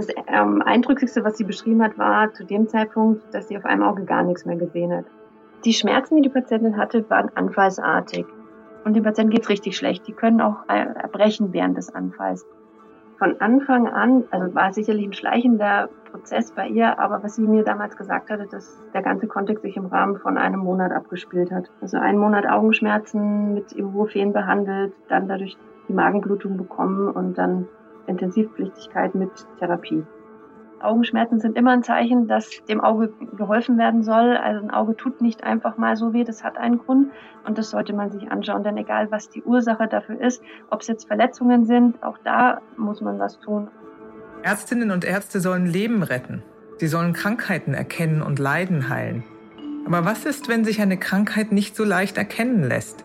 Das ähm, Eindrücklichste, was sie beschrieben hat, war zu dem Zeitpunkt, dass sie auf einem Auge gar nichts mehr gesehen hat. Die Schmerzen, die die Patientin hatte, waren anfallsartig. Und dem Patienten geht's richtig schlecht. Die können auch äh, erbrechen während des Anfalls. Von Anfang an, also war sicherlich ein schleichender Prozess bei ihr, aber was sie mir damals gesagt hatte, dass der ganze Kontext sich im Rahmen von einem Monat abgespielt hat. Also einen Monat Augenschmerzen mit Ibuprofen behandelt, dann dadurch die Magenblutung bekommen und dann Intensivpflichtigkeit mit Therapie. Augenschmerzen sind immer ein Zeichen, dass dem Auge geholfen werden soll. Also ein Auge tut nicht einfach mal so weh, das hat einen Grund und das sollte man sich anschauen. Denn egal, was die Ursache dafür ist, ob es jetzt Verletzungen sind, auch da muss man was tun. Ärztinnen und Ärzte sollen Leben retten. Sie sollen Krankheiten erkennen und Leiden heilen. Aber was ist, wenn sich eine Krankheit nicht so leicht erkennen lässt?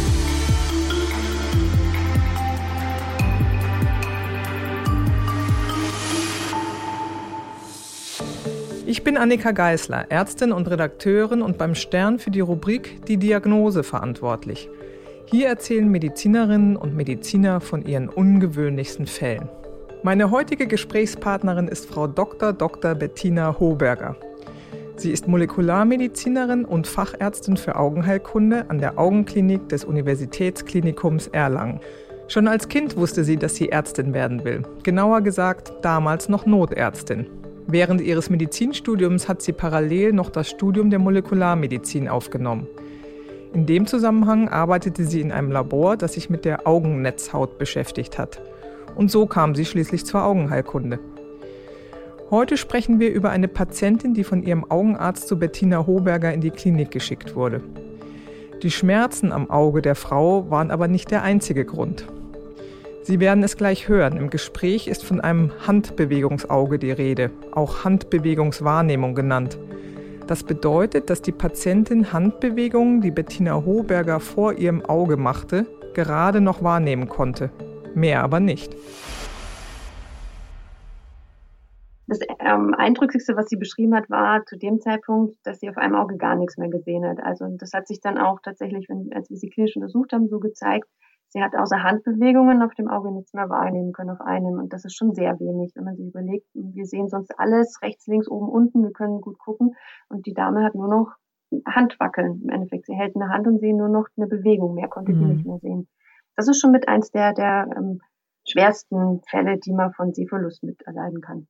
Ich bin Annika Geisler, Ärztin und Redakteurin und beim Stern für die Rubrik Die Diagnose verantwortlich. Hier erzählen Medizinerinnen und Mediziner von ihren ungewöhnlichsten Fällen. Meine heutige Gesprächspartnerin ist Frau Dr. Dr. Bettina Hoberger. Sie ist Molekularmedizinerin und Fachärztin für Augenheilkunde an der Augenklinik des Universitätsklinikums Erlangen. Schon als Kind wusste sie, dass sie Ärztin werden will. Genauer gesagt, damals noch Notärztin. Während ihres Medizinstudiums hat sie parallel noch das Studium der Molekularmedizin aufgenommen. In dem Zusammenhang arbeitete sie in einem Labor, das sich mit der Augennetzhaut beschäftigt hat. Und so kam sie schließlich zur Augenheilkunde. Heute sprechen wir über eine Patientin, die von ihrem Augenarzt zu Bettina Hoberger in die Klinik geschickt wurde. Die Schmerzen am Auge der Frau waren aber nicht der einzige Grund. Sie werden es gleich hören. Im Gespräch ist von einem Handbewegungsauge die Rede, auch Handbewegungswahrnehmung genannt. Das bedeutet, dass die Patientin Handbewegungen, die Bettina Hoberger vor ihrem Auge machte, gerade noch wahrnehmen konnte. Mehr aber nicht. Das ähm, Eindrücklichste, was sie beschrieben hat, war zu dem Zeitpunkt, dass sie auf einem Auge gar nichts mehr gesehen hat. Also das hat sich dann auch tatsächlich, wenn, als wir sie klinisch untersucht haben, so gezeigt, Sie hat außer Handbewegungen auf dem Auge nichts mehr wahrnehmen können auf einem. Und das ist schon sehr wenig, wenn man sich überlegt. Wir sehen sonst alles rechts, links, oben, unten. Wir können gut gucken. Und die Dame hat nur noch Handwackeln im Endeffekt. Sie hält eine Hand und sehen nur noch eine Bewegung. Mehr konnte sie mhm. nicht mehr sehen. Das ist schon mit eins der, der ähm, schwersten Fälle, die man von Sehverlust miterleiden kann.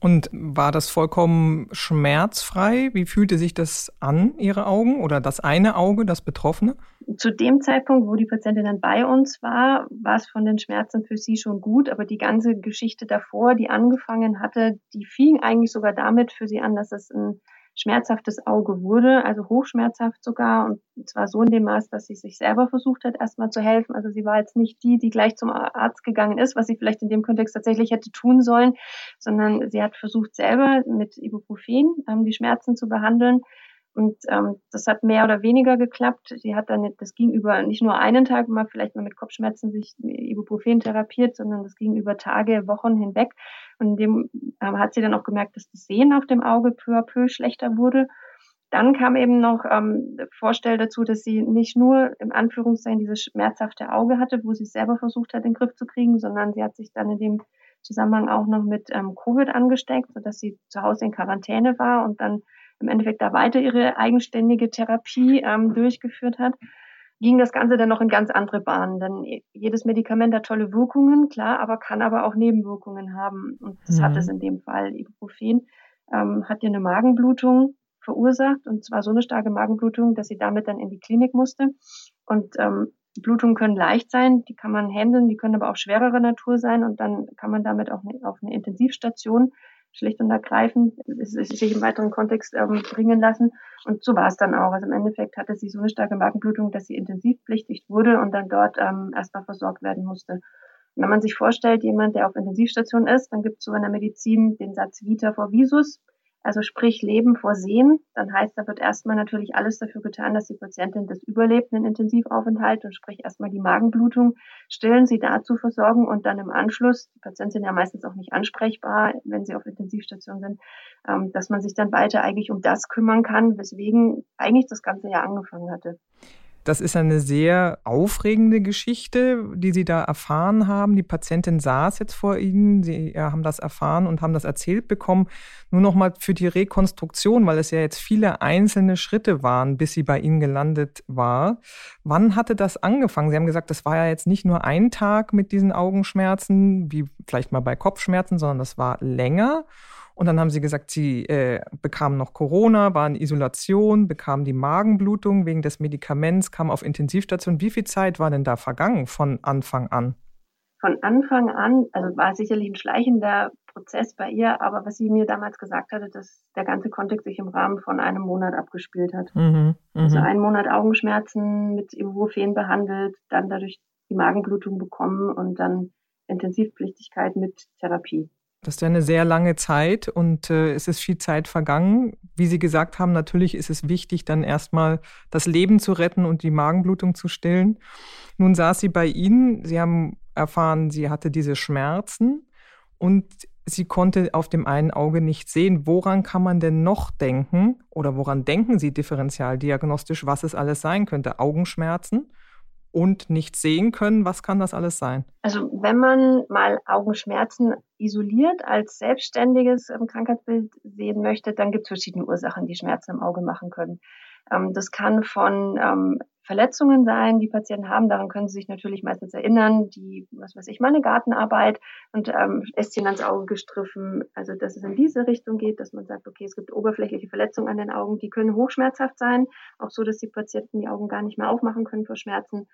Und war das vollkommen schmerzfrei? Wie fühlte sich das an, Ihre Augen oder das eine Auge, das Betroffene? Zu dem Zeitpunkt, wo die Patientin dann bei uns war, war es von den Schmerzen für sie schon gut, aber die ganze Geschichte davor, die angefangen hatte, die fing eigentlich sogar damit für sie an, dass es ein schmerzhaftes Auge wurde, also hochschmerzhaft sogar und zwar so in dem Maß, dass sie sich selber versucht hat, erstmal zu helfen. Also sie war jetzt nicht die, die gleich zum Arzt gegangen ist, was sie vielleicht in dem Kontext tatsächlich hätte tun sollen, sondern sie hat versucht selber mit Ibuprofen ähm, die Schmerzen zu behandeln und ähm, das hat mehr oder weniger geklappt. Sie hat dann, das ging über nicht nur einen Tag, mal vielleicht mal mit Kopfschmerzen sich Ibuprofen therapiert, sondern das ging über Tage, Wochen hinweg. Und in dem ähm, hat sie dann auch gemerkt, dass das Sehen auf dem Auge peu à peu schlechter wurde. Dann kam eben noch ähm, Vorstell dazu, dass sie nicht nur im Anführungszeichen dieses schmerzhafte Auge hatte, wo sie selber versucht hat, den Griff zu kriegen, sondern sie hat sich dann in dem Zusammenhang auch noch mit ähm, Covid angesteckt, sodass sie zu Hause in Quarantäne war und dann im Endeffekt da weiter ihre eigenständige Therapie ähm, durchgeführt hat, ging das Ganze dann noch in ganz andere Bahnen. Denn jedes Medikament hat tolle Wirkungen, klar, aber kann aber auch Nebenwirkungen haben. Und das mhm. hat es in dem Fall. Ibuprofen ähm, hat ihr eine Magenblutung verursacht und zwar so eine starke Magenblutung, dass sie damit dann in die Klinik musste. Und ähm, Blutungen können leicht sein, die kann man handeln, die können aber auch schwerere Natur sein und dann kann man damit auch auf eine Intensivstation schlicht und ergreifend sich im weiteren Kontext ähm, bringen lassen. Und so war es dann auch. Also im Endeffekt hatte sie so eine starke Magenblutung, dass sie intensivpflichtig wurde und dann dort ähm, erstmal versorgt werden musste. Und wenn man sich vorstellt, jemand, der auf Intensivstation ist, dann gibt es so in der Medizin den Satz Vita vor Visus. Also sprich Leben vor Sehen. Dann heißt, da wird erstmal natürlich alles dafür getan, dass die Patientin das überlebt, einen Intensivaufenthalt und sprich erstmal die Magenblutung stillen, sie dazu versorgen und dann im Anschluss, die Patienten sind ja meistens auch nicht ansprechbar, wenn sie auf Intensivstation sind, ähm, dass man sich dann weiter eigentlich um das kümmern kann, weswegen eigentlich das ganze Jahr angefangen hatte. Das ist eine sehr aufregende Geschichte, die Sie da erfahren haben. Die Patientin saß jetzt vor Ihnen. Sie haben das erfahren und haben das erzählt bekommen. Nur noch mal für die Rekonstruktion, weil es ja jetzt viele einzelne Schritte waren, bis sie bei Ihnen gelandet war. Wann hatte das angefangen? Sie haben gesagt, das war ja jetzt nicht nur ein Tag mit diesen Augenschmerzen, wie vielleicht mal bei Kopfschmerzen, sondern das war länger. Und dann haben sie gesagt, sie äh, bekamen noch Corona, waren in Isolation, bekamen die Magenblutung wegen des Medikaments, kamen auf Intensivstation. Wie viel Zeit war denn da vergangen von Anfang an? Von Anfang an, also war sicherlich ein schleichender Prozess bei ihr, aber was sie mir damals gesagt hatte, dass der ganze Kontext sich im Rahmen von einem Monat abgespielt hat. Mhm, also mhm. einen Monat Augenschmerzen mit Ibuprofen behandelt, dann dadurch die Magenblutung bekommen und dann Intensivpflichtigkeit mit Therapie. Das ist ja eine sehr lange Zeit und äh, es ist viel Zeit vergangen. Wie Sie gesagt haben, natürlich ist es wichtig, dann erstmal das Leben zu retten und die Magenblutung zu stillen. Nun saß sie bei Ihnen. Sie haben erfahren, sie hatte diese Schmerzen und sie konnte auf dem einen Auge nicht sehen. Woran kann man denn noch denken oder woran denken Sie differenzialdiagnostisch, was es alles sein könnte? Augenschmerzen? Und nicht sehen können. Was kann das alles sein? Also wenn man mal Augenschmerzen isoliert als selbstständiges Krankheitsbild sehen möchte, dann gibt es verschiedene Ursachen, die Schmerzen im Auge machen können. Ähm, das kann von ähm, Verletzungen sein, die Patienten haben. Daran können sie sich natürlich meistens erinnern. Die, was weiß ich, meine Gartenarbeit und ähm, Ästchen ans Auge gestriffen. Also, dass es in diese Richtung geht, dass man sagt, okay, es gibt oberflächliche Verletzungen an den Augen, die können hochschmerzhaft sein. Auch so, dass die Patienten die Augen gar nicht mehr aufmachen können vor Schmerzen.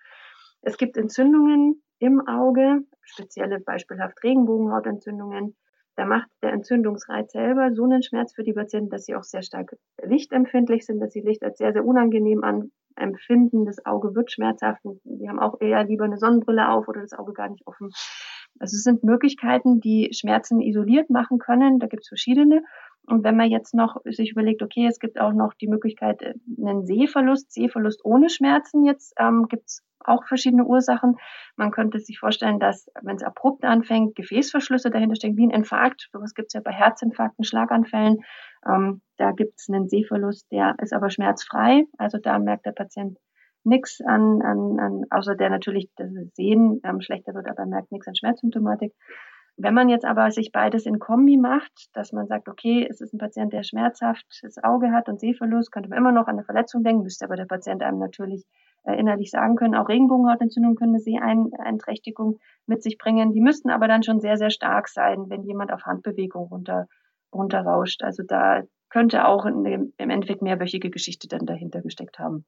Es gibt Entzündungen im Auge, spezielle beispielhaft Regenbogenhautentzündungen. Da macht der Entzündungsreiz selber so einen Schmerz für die Patienten, dass sie auch sehr stark lichtempfindlich sind, dass sie Licht als sehr, sehr unangenehm an, empfinden. Das Auge wird schmerzhaft. Die haben auch eher lieber eine Sonnenbrille auf oder das Auge gar nicht offen. Also es sind Möglichkeiten, die Schmerzen isoliert machen können. Da gibt es verschiedene. Und wenn man jetzt noch sich überlegt, okay, es gibt auch noch die Möglichkeit, äh, einen Sehverlust, Sehverlust ohne Schmerzen jetzt, ähm, gibt es auch verschiedene Ursachen. Man könnte sich vorstellen, dass, wenn es abrupt anfängt, Gefäßverschlüsse dahinter stecken, wie ein Infarkt. Sowas gibt es ja bei Herzinfarkten, Schlaganfällen. Ähm, da gibt es einen Sehverlust, der ist aber schmerzfrei. Also da merkt der Patient nichts an, an, an, außer der natürlich das Sehen ähm, schlechter wird, aber merkt nichts an Schmerzsymptomatik. Wenn man jetzt aber sich beides in Kombi macht, dass man sagt, okay, es ist ein Patient, der schmerzhaftes Auge hat und Sehverlust, könnte man immer noch an eine Verletzung denken, müsste aber der Patient einem natürlich innerlich sagen können, auch Regenbogenhautentzündungen können eine Seheinträchtigung mit sich bringen. Die müssten aber dann schon sehr, sehr stark sein, wenn jemand auf Handbewegung runter, runterrauscht. Also da könnte auch im Endeffekt mehrwöchige Geschichte dann dahinter gesteckt haben.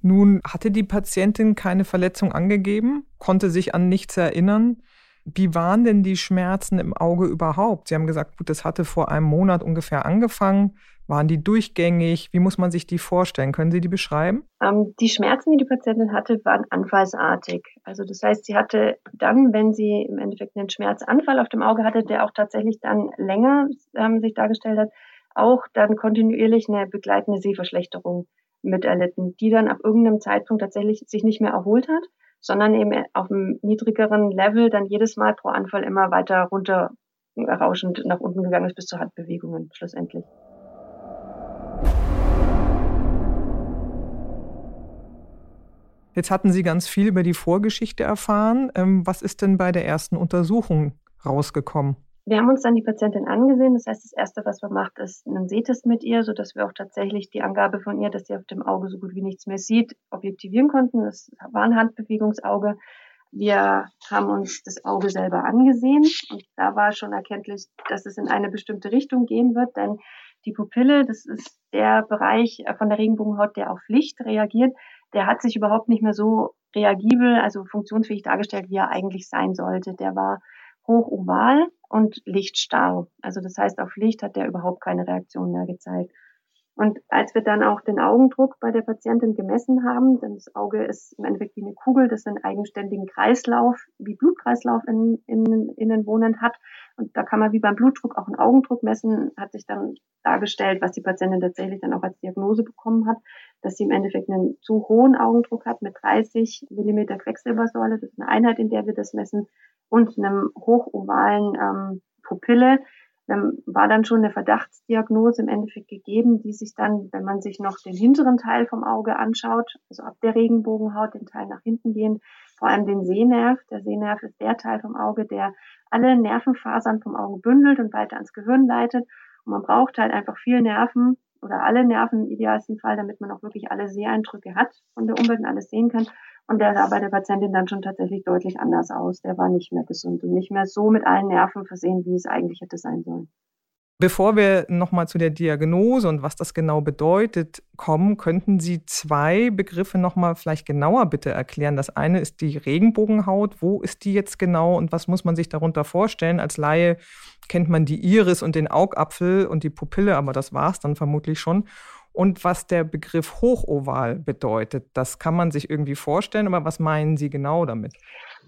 Nun hatte die Patientin keine Verletzung angegeben, konnte sich an nichts erinnern. Wie waren denn die Schmerzen im Auge überhaupt? Sie haben gesagt, gut, das hatte vor einem Monat ungefähr angefangen. Waren die durchgängig? Wie muss man sich die vorstellen? Können Sie die beschreiben? Ähm, die Schmerzen, die die Patientin hatte, waren anfallsartig. Also das heißt, sie hatte dann, wenn sie im Endeffekt einen Schmerzanfall auf dem Auge hatte, der auch tatsächlich dann länger ähm, sich dargestellt hat, auch dann kontinuierlich eine begleitende Sehverschlechterung miterlitten, die dann ab irgendeinem Zeitpunkt tatsächlich sich nicht mehr erholt hat sondern eben auf einem niedrigeren Level dann jedes Mal pro Anfall immer weiter runter rauschend nach unten gegangen ist bis zu Handbewegungen schlussendlich. Jetzt hatten Sie ganz viel über die Vorgeschichte erfahren. Ähm, was ist denn bei der ersten Untersuchung rausgekommen? Wir haben uns dann die Patientin angesehen. Das heißt, das Erste, was man macht, ist einen Sehtest mit ihr, sodass wir auch tatsächlich die Angabe von ihr, dass sie auf dem Auge so gut wie nichts mehr sieht, objektivieren konnten. Das war ein Handbewegungsauge. Wir haben uns das Auge selber angesehen und da war schon erkenntlich, dass es in eine bestimmte Richtung gehen wird, denn die Pupille, das ist der Bereich von der Regenbogenhaut, der auf Licht reagiert, der hat sich überhaupt nicht mehr so reagibel, also funktionsfähig dargestellt, wie er eigentlich sein sollte. Der war hochoval und lichtstarr. Also das heißt, auf Licht hat der überhaupt keine Reaktion mehr gezeigt. Und als wir dann auch den Augendruck bei der Patientin gemessen haben, denn das Auge ist im Endeffekt wie eine Kugel, das einen eigenständigen Kreislauf, wie Blutkreislauf in, in, innen wohnend hat. Und da kann man wie beim Blutdruck auch einen Augendruck messen, hat sich dann dargestellt, was die Patientin tatsächlich dann auch als Diagnose bekommen hat, dass sie im Endeffekt einen zu hohen Augendruck hat mit 30 Millimeter Quecksilbersäule, das ist eine Einheit, in der wir das messen, und einem hochovalen ähm, Pupille, dann war dann schon eine Verdachtsdiagnose im Endeffekt gegeben, die sich dann, wenn man sich noch den hinteren Teil vom Auge anschaut, also ab der Regenbogenhaut, den Teil nach hinten gehen, vor allem den Sehnerv. Der Sehnerv ist der Teil vom Auge, der alle Nervenfasern vom Auge bündelt und weiter ans Gehirn leitet. Und man braucht halt einfach viel Nerven oder alle Nerven im idealsten Fall, damit man auch wirklich alle Seheindrücke hat von der Umwelt und alles sehen kann. Und der sah bei der Patientin dann schon tatsächlich deutlich anders aus. Der war nicht mehr gesund und nicht mehr so mit allen Nerven versehen, wie es eigentlich hätte sein sollen. Bevor wir nochmal zu der Diagnose und was das genau bedeutet kommen, könnten Sie zwei Begriffe nochmal vielleicht genauer bitte erklären. Das eine ist die Regenbogenhaut. Wo ist die jetzt genau und was muss man sich darunter vorstellen? Als Laie kennt man die Iris und den Augapfel und die Pupille, aber das war es dann vermutlich schon und was der Begriff Hochoval bedeutet. Das kann man sich irgendwie vorstellen, aber was meinen Sie genau damit?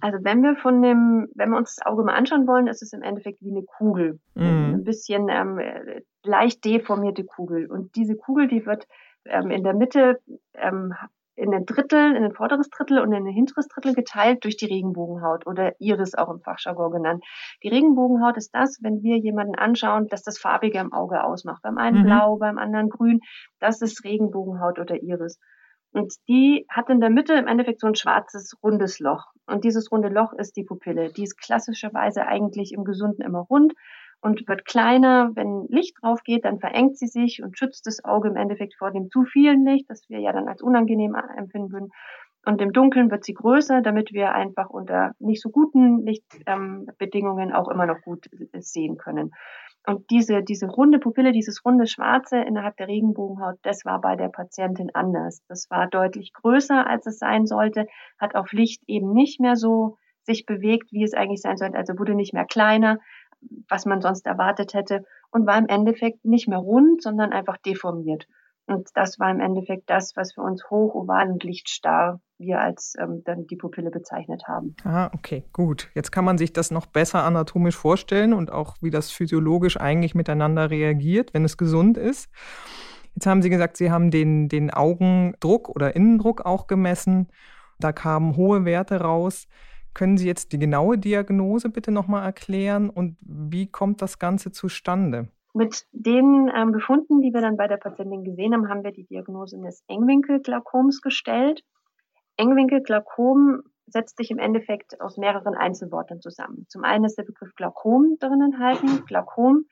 Also wenn wir von dem, wenn wir uns das Auge mal anschauen wollen, ist es im Endeffekt wie eine Kugel. Mm. Ein bisschen ähm, leicht deformierte Kugel. Und diese Kugel, die wird ähm, in der Mitte ähm, in ein Drittel, in ein vorderes Drittel und in ein hinteres Drittel geteilt durch die Regenbogenhaut oder Iris auch im Fachjargon genannt. Die Regenbogenhaut ist das, wenn wir jemanden anschauen, dass das Farbige im Auge ausmacht. Beim einen mhm. blau, beim anderen grün. Das ist Regenbogenhaut oder Iris. Und die hat in der Mitte im Endeffekt so ein schwarzes, rundes Loch. Und dieses runde Loch ist die Pupille. Die ist klassischerweise eigentlich im Gesunden immer rund und wird kleiner. Wenn Licht drauf geht, dann verengt sie sich und schützt das Auge im Endeffekt vor dem zu vielen Licht, das wir ja dann als unangenehm empfinden würden. Und im Dunkeln wird sie größer, damit wir einfach unter nicht so guten Lichtbedingungen ähm, auch immer noch gut sehen können. Und diese, diese runde Pupille, dieses runde Schwarze innerhalb der Regenbogenhaut, das war bei der Patientin anders. Das war deutlich größer, als es sein sollte, hat auf Licht eben nicht mehr so sich bewegt, wie es eigentlich sein sollte. Also wurde nicht mehr kleiner, was man sonst erwartet hätte und war im Endeffekt nicht mehr rund, sondern einfach deformiert. Und das war im Endeffekt das, was für uns hoch, oval und lichtstarr wir als ähm, dann die Pupille bezeichnet haben. Ah, okay, gut. Jetzt kann man sich das noch besser anatomisch vorstellen und auch, wie das physiologisch eigentlich miteinander reagiert, wenn es gesund ist. Jetzt haben Sie gesagt, Sie haben den, den Augendruck oder Innendruck auch gemessen. Da kamen hohe Werte raus. Können Sie jetzt die genaue Diagnose bitte nochmal erklären und wie kommt das Ganze zustande? Mit den ähm, Befunden, die wir dann bei der Patientin gesehen haben, haben wir die Diagnose des Engwinkelglaukoms gestellt. Engwinkelglaukom setzt sich im Endeffekt aus mehreren Einzelworten zusammen. Zum einen ist der Begriff Glaukom drin enthalten. Glaukom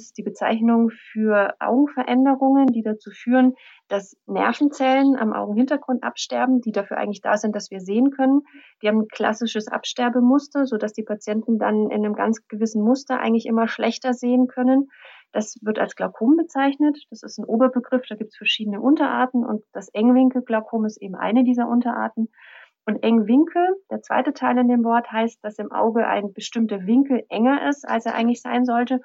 ist die Bezeichnung für Augenveränderungen, die dazu führen, dass Nervenzellen am Augenhintergrund absterben, die dafür eigentlich da sind, dass wir sehen können. Die haben ein klassisches Absterbemuster, so dass die Patienten dann in einem ganz gewissen Muster eigentlich immer schlechter sehen können. Das wird als Glaukom bezeichnet. Das ist ein Oberbegriff. Da gibt es verschiedene Unterarten und das Engwinkelglaukom ist eben eine dieser Unterarten. Und Engwinkel, der zweite Teil in dem Wort, heißt, dass im Auge ein bestimmter Winkel enger ist, als er eigentlich sein sollte.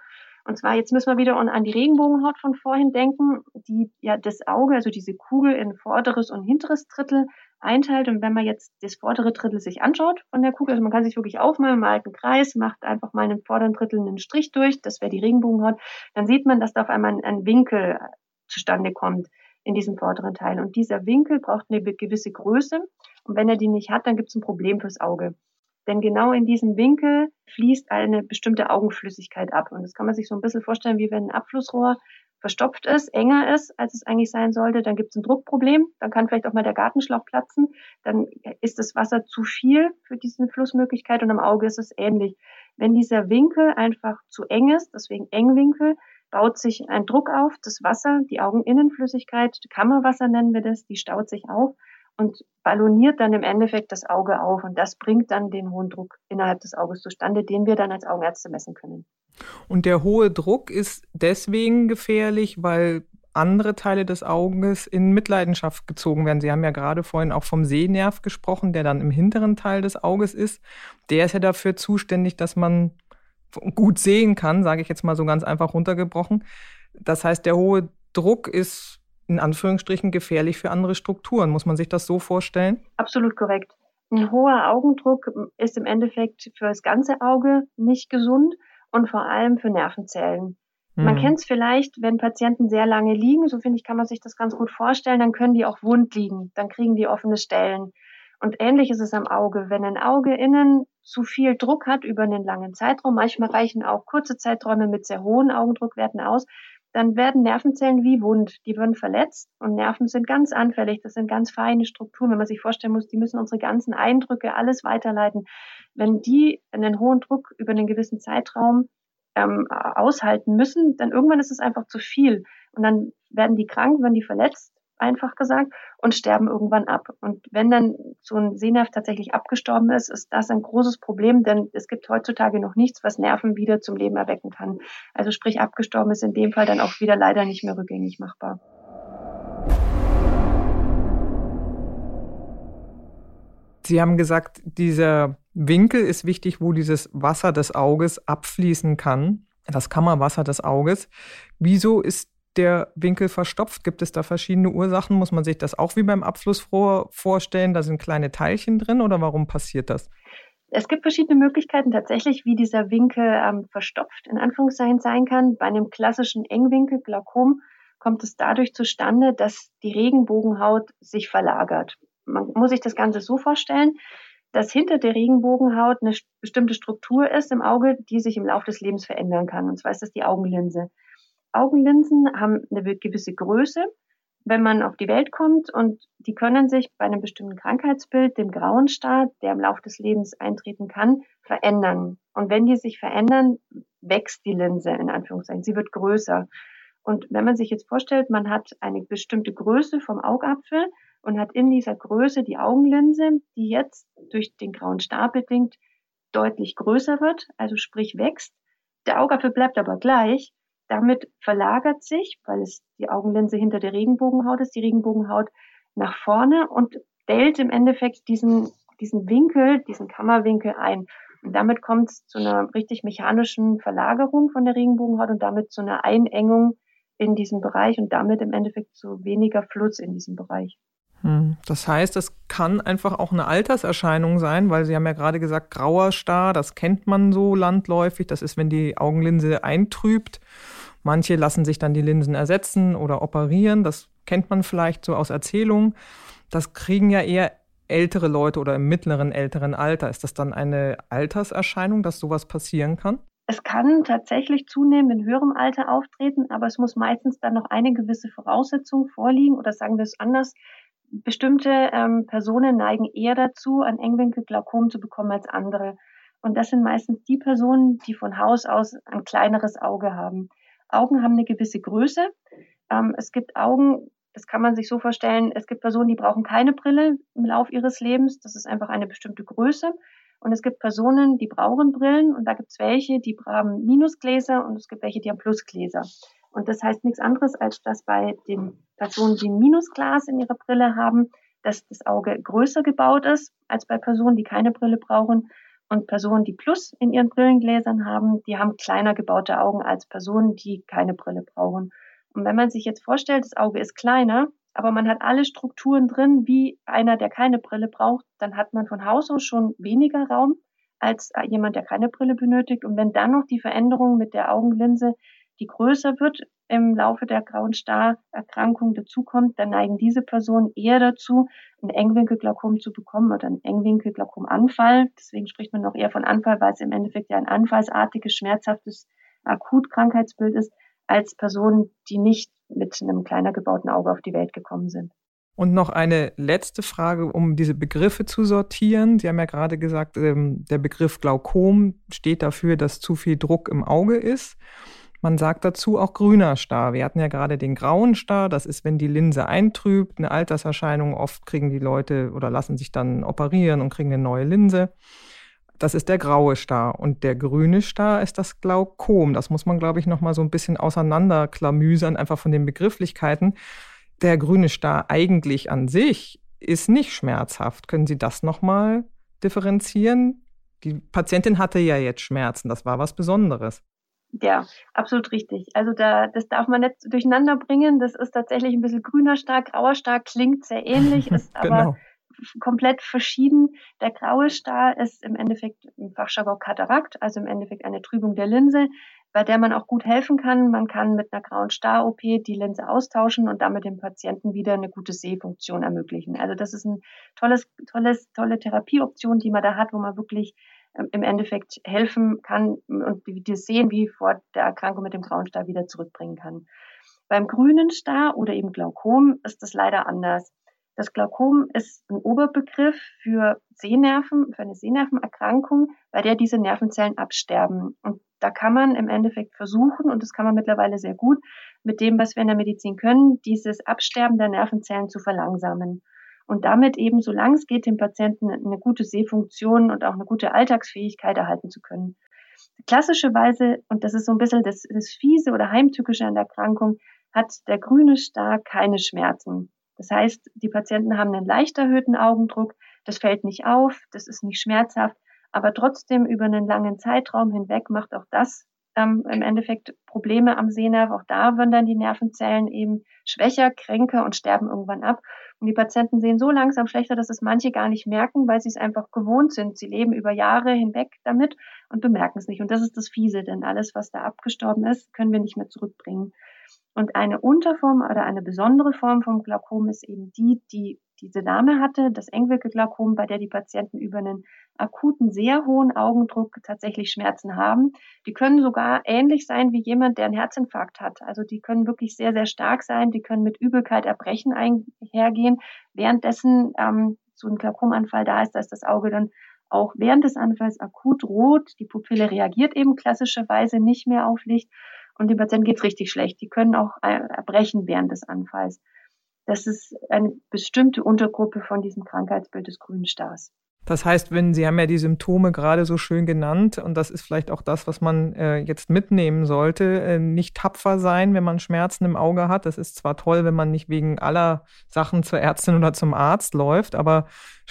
Und zwar, jetzt müssen wir wieder an die Regenbogenhaut von vorhin denken, die ja das Auge, also diese Kugel in vorderes und hinteres Drittel einteilt. Und wenn man jetzt das vordere Drittel sich anschaut von der Kugel, also man kann sich wirklich aufmalen, malt einen Kreis, macht einfach mal einen vorderen Drittel einen Strich durch, das wäre die Regenbogenhaut, dann sieht man, dass da auf einmal ein Winkel zustande kommt in diesem vorderen Teil. Und dieser Winkel braucht eine gewisse Größe. Und wenn er die nicht hat, dann gibt es ein Problem fürs Auge. Denn genau in diesem Winkel fließt eine bestimmte Augenflüssigkeit ab. Und das kann man sich so ein bisschen vorstellen, wie wenn ein Abflussrohr verstopft ist, enger ist, als es eigentlich sein sollte, dann gibt es ein Druckproblem, dann kann vielleicht auch mal der Gartenschlauch platzen, dann ist das Wasser zu viel für diese Flussmöglichkeit. Und am Auge ist es ähnlich. Wenn dieser Winkel einfach zu eng ist, deswegen Engwinkel, baut sich ein Druck auf, das Wasser, die Augeninnenflüssigkeit, Kammerwasser nennen wir das, die staut sich auf und balloniert dann im Endeffekt das Auge auf. Und das bringt dann den hohen Druck innerhalb des Auges zustande, den wir dann als Augenärzte messen können. Und der hohe Druck ist deswegen gefährlich, weil andere Teile des Auges in Mitleidenschaft gezogen werden. Sie haben ja gerade vorhin auch vom Sehnerv gesprochen, der dann im hinteren Teil des Auges ist. Der ist ja dafür zuständig, dass man gut sehen kann, sage ich jetzt mal so ganz einfach runtergebrochen. Das heißt, der hohe Druck ist in Anführungsstrichen gefährlich für andere Strukturen. Muss man sich das so vorstellen? Absolut korrekt. Ein hoher Augendruck ist im Endeffekt für das ganze Auge nicht gesund und vor allem für Nervenzellen. Mhm. Man kennt es vielleicht, wenn Patienten sehr lange liegen, so finde ich, kann man sich das ganz gut vorstellen, dann können die auch wund liegen, dann kriegen die offene Stellen. Und ähnlich ist es am Auge. Wenn ein Auge innen zu viel Druck hat über einen langen Zeitraum, manchmal reichen auch kurze Zeiträume mit sehr hohen Augendruckwerten aus, dann werden Nervenzellen wie wund, die werden verletzt und Nerven sind ganz anfällig, das sind ganz feine Strukturen, wenn man sich vorstellen muss, die müssen unsere ganzen Eindrücke, alles weiterleiten. Wenn die einen hohen Druck über einen gewissen Zeitraum ähm, aushalten müssen, dann irgendwann ist es einfach zu viel und dann werden die krank, werden die verletzt einfach gesagt, und sterben irgendwann ab. Und wenn dann so ein Sehnerv tatsächlich abgestorben ist, ist das ein großes Problem, denn es gibt heutzutage noch nichts, was Nerven wieder zum Leben erwecken kann. Also sprich, abgestorben ist in dem Fall dann auch wieder leider nicht mehr rückgängig machbar. Sie haben gesagt, dieser Winkel ist wichtig, wo dieses Wasser des Auges abfließen kann, das Kammerwasser des Auges. Wieso ist der Winkel verstopft? Gibt es da verschiedene Ursachen? Muss man sich das auch wie beim Abflussrohr vorstellen? Da sind kleine Teilchen drin oder warum passiert das? Es gibt verschiedene Möglichkeiten tatsächlich, wie dieser Winkel ähm, verstopft in Anführungszeichen sein kann. Bei einem klassischen Engwinkel, Glaukom, kommt es dadurch zustande, dass die Regenbogenhaut sich verlagert. Man muss sich das Ganze so vorstellen, dass hinter der Regenbogenhaut eine bestimmte Struktur ist im Auge, die sich im Laufe des Lebens verändern kann. Und zwar ist das die Augenlinse. Augenlinsen haben eine gewisse Größe, wenn man auf die Welt kommt und die können sich bei einem bestimmten Krankheitsbild, dem grauen Star, der im Laufe des Lebens eintreten kann, verändern. Und wenn die sich verändern, wächst die Linse in Anführungszeichen. Sie wird größer. Und wenn man sich jetzt vorstellt, man hat eine bestimmte Größe vom Augapfel und hat in dieser Größe die Augenlinse, die jetzt durch den grauen Star bedingt deutlich größer wird, also sprich wächst. Der Augapfel bleibt aber gleich, damit verlagert sich, weil es die Augenlinse hinter der Regenbogenhaut ist, die Regenbogenhaut nach vorne und dellt im Endeffekt diesen, diesen Winkel, diesen Kammerwinkel ein. Und damit kommt es zu einer richtig mechanischen Verlagerung von der Regenbogenhaut und damit zu einer Einengung in diesem Bereich und damit im Endeffekt zu weniger Fluss in diesem Bereich. Hm. Das heißt, es kann einfach auch eine Alterserscheinung sein, weil Sie haben ja gerade gesagt, grauer Star, das kennt man so landläufig. Das ist, wenn die Augenlinse eintrübt. Manche lassen sich dann die Linsen ersetzen oder operieren. Das kennt man vielleicht so aus Erzählungen. Das kriegen ja eher ältere Leute oder im mittleren, älteren Alter. Ist das dann eine Alterserscheinung, dass sowas passieren kann? Es kann tatsächlich zunehmend in höherem Alter auftreten, aber es muss meistens dann noch eine gewisse Voraussetzung vorliegen oder sagen wir es anders. Bestimmte ähm, Personen neigen eher dazu, ein Engwinkelglaukom zu bekommen als andere. Und das sind meistens die Personen, die von Haus aus ein kleineres Auge haben. Augen haben eine gewisse Größe. Ähm, es gibt Augen, das kann man sich so vorstellen, es gibt Personen, die brauchen keine Brille im Lauf ihres Lebens. Das ist einfach eine bestimmte Größe. Und es gibt Personen, die brauchen Brillen und da gibt es welche, die haben Minusgläser und es gibt welche, die haben Plusgläser. Und das heißt nichts anderes, als dass bei den Personen, die ein Minusglas in ihrer Brille haben, dass das Auge größer gebaut ist als bei Personen, die keine Brille brauchen. Und Personen, die Plus in ihren Brillengläsern haben, die haben kleiner gebaute Augen als Personen, die keine Brille brauchen. Und wenn man sich jetzt vorstellt, das Auge ist kleiner, aber man hat alle Strukturen drin, wie einer, der keine Brille braucht, dann hat man von Haus aus schon weniger Raum als jemand, der keine Brille benötigt. Und wenn dann noch die Veränderung mit der Augenlinse, die größer wird, im Laufe der grauen Starerkrankung dazukommt, dann neigen diese Personen eher dazu, ein Engwinkelglaukom zu bekommen oder ein Engwinkelglaukomanfall. Deswegen spricht man auch eher von Anfall, weil es im Endeffekt ja ein anfallsartiges, schmerzhaftes Akutkrankheitsbild ist, als Personen, die nicht mit einem kleiner gebauten Auge auf die Welt gekommen sind. Und noch eine letzte Frage, um diese Begriffe zu sortieren. Sie haben ja gerade gesagt, ähm, der Begriff Glaukom steht dafür, dass zu viel Druck im Auge ist. Man sagt dazu auch grüner Star. Wir hatten ja gerade den grauen Star. Das ist, wenn die Linse eintrübt, eine Alterserscheinung. Oft kriegen die Leute oder lassen sich dann operieren und kriegen eine neue Linse. Das ist der graue Star. Und der grüne Star ist das Glaukom. Das muss man, glaube ich, noch mal so ein bisschen auseinanderklamüsern, einfach von den Begrifflichkeiten. Der grüne Star eigentlich an sich ist nicht schmerzhaft. Können Sie das noch mal differenzieren? Die Patientin hatte ja jetzt Schmerzen. Das war was Besonderes. Ja, absolut richtig. Also da, das darf man nicht durcheinander bringen. Das ist tatsächlich ein bisschen grüner Star, grauer Star klingt sehr ähnlich, ist aber genau. komplett verschieden. Der graue Star ist im Endeffekt im Fachjargon Katarakt, also im Endeffekt eine Trübung der Linse, bei der man auch gut helfen kann. Man kann mit einer grauen Star-OP die Linse austauschen und damit dem Patienten wieder eine gute Sehfunktion ermöglichen. Also das ist ein tolles, tolles, tolle Therapieoption, die man da hat, wo man wirklich im Endeffekt helfen kann und das Sehen wie vor der Erkrankung mit dem grauen Star wieder zurückbringen kann. Beim grünen Star oder eben Glaukom ist das leider anders. Das Glaukom ist ein Oberbegriff für Sehnerven, für eine Sehnervenerkrankung, bei der diese Nervenzellen absterben. Und da kann man im Endeffekt versuchen, und das kann man mittlerweile sehr gut, mit dem, was wir in der Medizin können, dieses Absterben der Nervenzellen zu verlangsamen. Und damit eben, solange es geht, dem Patienten eine gute Sehfunktion und auch eine gute Alltagsfähigkeit erhalten zu können. Klassischerweise, und das ist so ein bisschen das, das Fiese oder Heimtückische an der Erkrankung, hat der grüne Star keine Schmerzen. Das heißt, die Patienten haben einen leicht erhöhten Augendruck, das fällt nicht auf, das ist nicht schmerzhaft, aber trotzdem über einen langen Zeitraum hinweg macht auch das ähm, im Endeffekt Probleme am Sehnerv. Auch da dann die Nervenzellen eben schwächer, kränker und sterben irgendwann ab. Und die Patienten sehen so langsam schlechter, dass es manche gar nicht merken, weil sie es einfach gewohnt sind. Sie leben über Jahre hinweg damit und bemerken es nicht. Und das ist das Fiese, denn alles, was da abgestorben ist, können wir nicht mehr zurückbringen. Und eine Unterform oder eine besondere Form vom Glaukom ist eben die, die diese Dame hatte, das Engwickelglaukom, bei der die Patienten über einen akuten, sehr hohen Augendruck tatsächlich Schmerzen haben. Die können sogar ähnlich sein wie jemand, der einen Herzinfarkt hat. Also die können wirklich sehr, sehr stark sein. Die können mit Übelkeit, Erbrechen einhergehen. Währenddessen ähm, so ein Glaukomanfall da ist, da ist das Auge dann auch während des Anfalls akut rot. Die Pupille reagiert eben klassischerweise nicht mehr auf Licht und den Patienten geht's richtig schlecht. Die können auch äh, erbrechen während des Anfalls. Das ist eine bestimmte Untergruppe von diesem Krankheitsbild des grünen Stars. Das heißt, wenn Sie haben ja die Symptome gerade so schön genannt und das ist vielleicht auch das, was man äh, jetzt mitnehmen sollte, äh, nicht tapfer sein, wenn man Schmerzen im Auge hat. Das ist zwar toll, wenn man nicht wegen aller Sachen zur Ärztin oder zum Arzt läuft, aber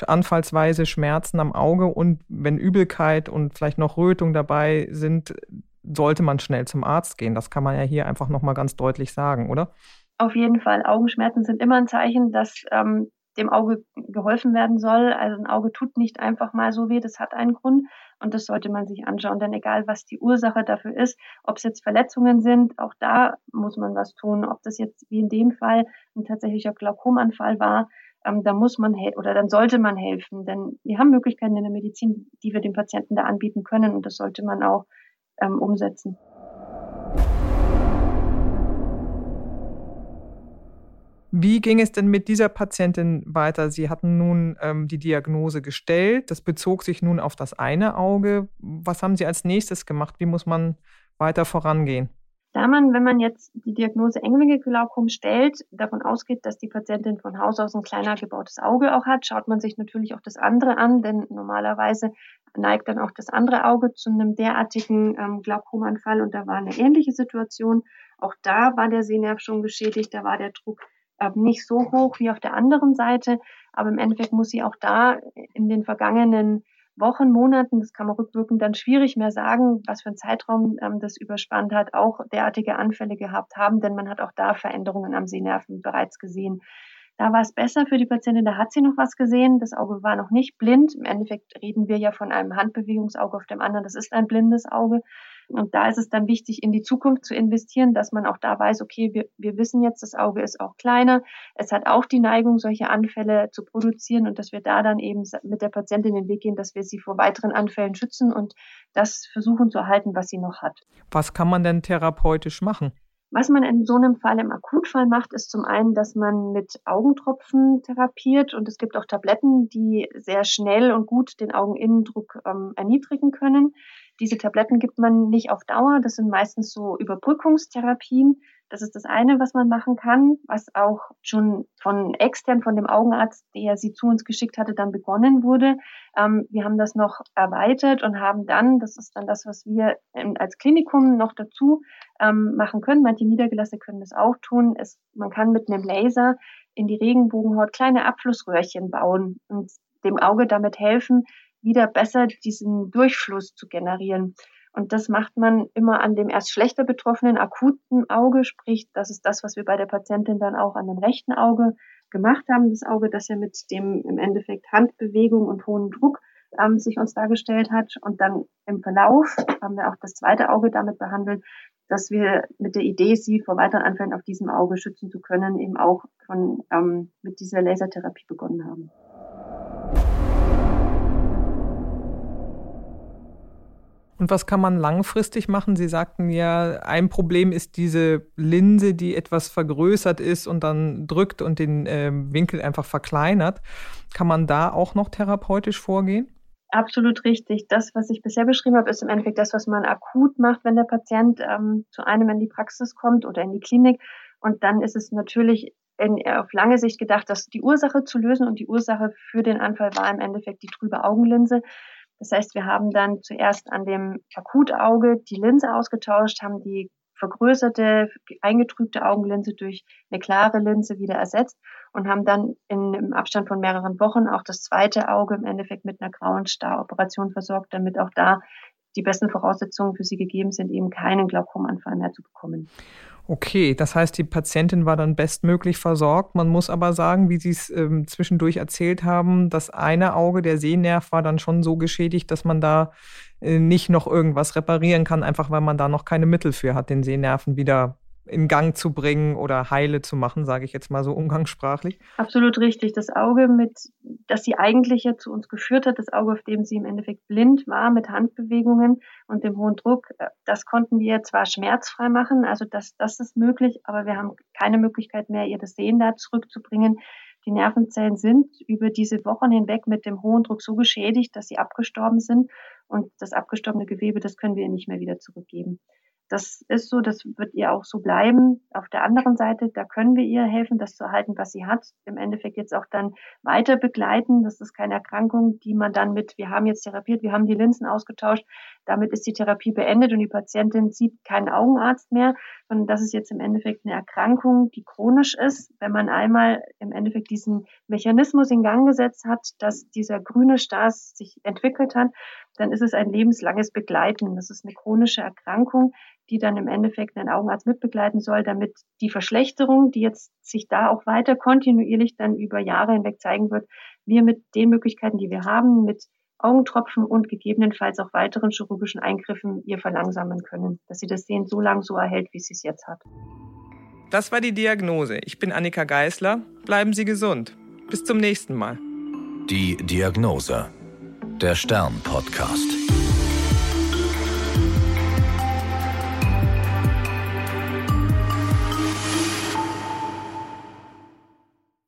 anfallsweise Schmerzen am Auge und wenn Übelkeit und vielleicht noch Rötung dabei sind, sollte man schnell zum Arzt gehen. Das kann man ja hier einfach nochmal ganz deutlich sagen, oder? Auf jeden Fall. Augenschmerzen sind immer ein Zeichen, dass ähm, dem Auge geholfen werden soll. Also ein Auge tut nicht einfach mal so weh, das hat einen Grund und das sollte man sich anschauen. Denn egal, was die Ursache dafür ist, ob es jetzt Verletzungen sind, auch da muss man was tun. Ob das jetzt wie in dem Fall ein tatsächlicher Glaukomanfall war, ähm, da muss man oder dann sollte man helfen. Denn wir haben Möglichkeiten in der Medizin, die wir dem Patienten da anbieten können und das sollte man auch ähm, umsetzen. Wie ging es denn mit dieser Patientin weiter? Sie hatten nun ähm, die Diagnose gestellt. Das bezog sich nun auf das eine Auge. Was haben Sie als nächstes gemacht? Wie muss man weiter vorangehen? Da man, wenn man jetzt die Diagnose Engwinkelglaukom stellt, davon ausgeht, dass die Patientin von Haus aus ein kleiner gebautes Auge auch hat, schaut man sich natürlich auch das andere an, denn normalerweise neigt dann auch das andere Auge zu einem derartigen ähm, Glaukomanfall und da war eine ähnliche Situation. Auch da war der Sehnerv schon geschädigt, da war der Druck nicht so hoch wie auf der anderen Seite, aber im Endeffekt muss sie auch da in den vergangenen Wochen, Monaten, das kann man rückwirkend dann schwierig mehr sagen, was für ein Zeitraum ähm, das überspannt hat, auch derartige Anfälle gehabt haben, denn man hat auch da Veränderungen am Sehnerven bereits gesehen. Da war es besser für die Patientin, da hat sie noch was gesehen. Das Auge war noch nicht blind. Im Endeffekt reden wir ja von einem Handbewegungsauge auf dem anderen. Das ist ein blindes Auge. Und da ist es dann wichtig, in die Zukunft zu investieren, dass man auch da weiß, okay, wir, wir wissen jetzt, das Auge ist auch kleiner. Es hat auch die Neigung, solche Anfälle zu produzieren und dass wir da dann eben mit der Patientin den Weg gehen, dass wir sie vor weiteren Anfällen schützen und das versuchen zu erhalten, was sie noch hat. Was kann man denn therapeutisch machen? Was man in so einem Fall im Akutfall macht, ist zum einen, dass man mit Augentropfen therapiert und es gibt auch Tabletten, die sehr schnell und gut den Augeninnendruck ähm, erniedrigen können. Diese Tabletten gibt man nicht auf Dauer. Das sind meistens so Überbrückungstherapien. Das ist das eine, was man machen kann, was auch schon von extern, von dem Augenarzt, der sie zu uns geschickt hatte, dann begonnen wurde. Ähm, wir haben das noch erweitert und haben dann, das ist dann das, was wir als Klinikum noch dazu ähm, machen können. Manche Niedergelassene können das auch tun. Es, man kann mit einem Laser in die Regenbogenhaut kleine Abflussröhrchen bauen und dem Auge damit helfen, wieder besser diesen Durchfluss zu generieren. Und das macht man immer an dem erst schlechter betroffenen akuten Auge, sprich, das ist das, was wir bei der Patientin dann auch an dem rechten Auge gemacht haben. Das Auge, das ja mit dem im Endeffekt Handbewegung und hohen Druck ähm, sich uns dargestellt hat. Und dann im Verlauf haben wir auch das zweite Auge damit behandelt, dass wir mit der Idee, sie vor weiteren Anfällen auf diesem Auge schützen zu können, eben auch von, ähm, mit dieser Lasertherapie begonnen haben. Und was kann man langfristig machen? Sie sagten ja, ein Problem ist diese Linse, die etwas vergrößert ist und dann drückt und den äh, Winkel einfach verkleinert. Kann man da auch noch therapeutisch vorgehen? Absolut richtig. Das, was ich bisher beschrieben habe, ist im Endeffekt das, was man akut macht, wenn der Patient ähm, zu einem in die Praxis kommt oder in die Klinik. Und dann ist es natürlich in, auf lange Sicht gedacht, dass die Ursache zu lösen und die Ursache für den Anfall war im Endeffekt die trübe Augenlinse. Das heißt, wir haben dann zuerst an dem Akutauge die Linse ausgetauscht, haben die vergrößerte, eingetrübte Augenlinse durch eine klare Linse wieder ersetzt und haben dann in, im Abstand von mehreren Wochen auch das zweite Auge im Endeffekt mit einer grauen Staroperation versorgt, damit auch da die besten Voraussetzungen für sie gegeben sind, eben keinen Glaukomanfall mehr zu bekommen. Okay, das heißt, die Patientin war dann bestmöglich versorgt. Man muss aber sagen, wie Sie es ähm, zwischendurch erzählt haben, das eine Auge, der Sehnerv, war dann schon so geschädigt, dass man da äh, nicht noch irgendwas reparieren kann, einfach weil man da noch keine Mittel für hat, den Sehnerven wieder in Gang zu bringen oder heile zu machen, sage ich jetzt mal so umgangssprachlich. Absolut richtig. Das Auge, mit, das sie eigentlich ja zu uns geführt hat, das Auge, auf dem sie im Endeffekt blind war mit Handbewegungen und dem hohen Druck, äh, das konnten wir zwar schmerzfrei machen, also das, das ist möglich, aber wir haben keine Möglichkeit mehr, ihr das Sehen da zurückzubringen. Die Nervenzellen sind über diese Wochen hinweg mit dem hohen Druck so geschädigt, dass sie abgestorben sind. Und das abgestorbene Gewebe, das können wir ihr nicht mehr wieder zurückgeben. Das ist so, das wird ihr auch so bleiben. Auf der anderen Seite, da können wir ihr helfen, das zu erhalten, was sie hat. Im Endeffekt jetzt auch dann weiter begleiten. Das ist keine Erkrankung, die man dann mit, wir haben jetzt therapiert, wir haben die Linsen ausgetauscht, damit ist die Therapie beendet und die Patientin sieht keinen Augenarzt mehr, sondern das ist jetzt im Endeffekt eine Erkrankung, die chronisch ist. Wenn man einmal im Endeffekt diesen Mechanismus in Gang gesetzt hat, dass dieser grüne Stas sich entwickelt hat, dann ist es ein lebenslanges Begleiten. Das ist eine chronische Erkrankung, die dann im Endeffekt einen Augenarzt mitbegleiten soll, damit die Verschlechterung, die jetzt sich da auch weiter kontinuierlich dann über Jahre hinweg zeigen wird, wir mit den Möglichkeiten, die wir haben, mit Augentropfen und gegebenenfalls auch weiteren chirurgischen Eingriffen ihr verlangsamen können, dass sie das Sehen so lang so erhält, wie sie es jetzt hat. Das war die Diagnose. Ich bin Annika Geißler. Bleiben Sie gesund. Bis zum nächsten Mal. Die Diagnose. Der Stern-Podcast.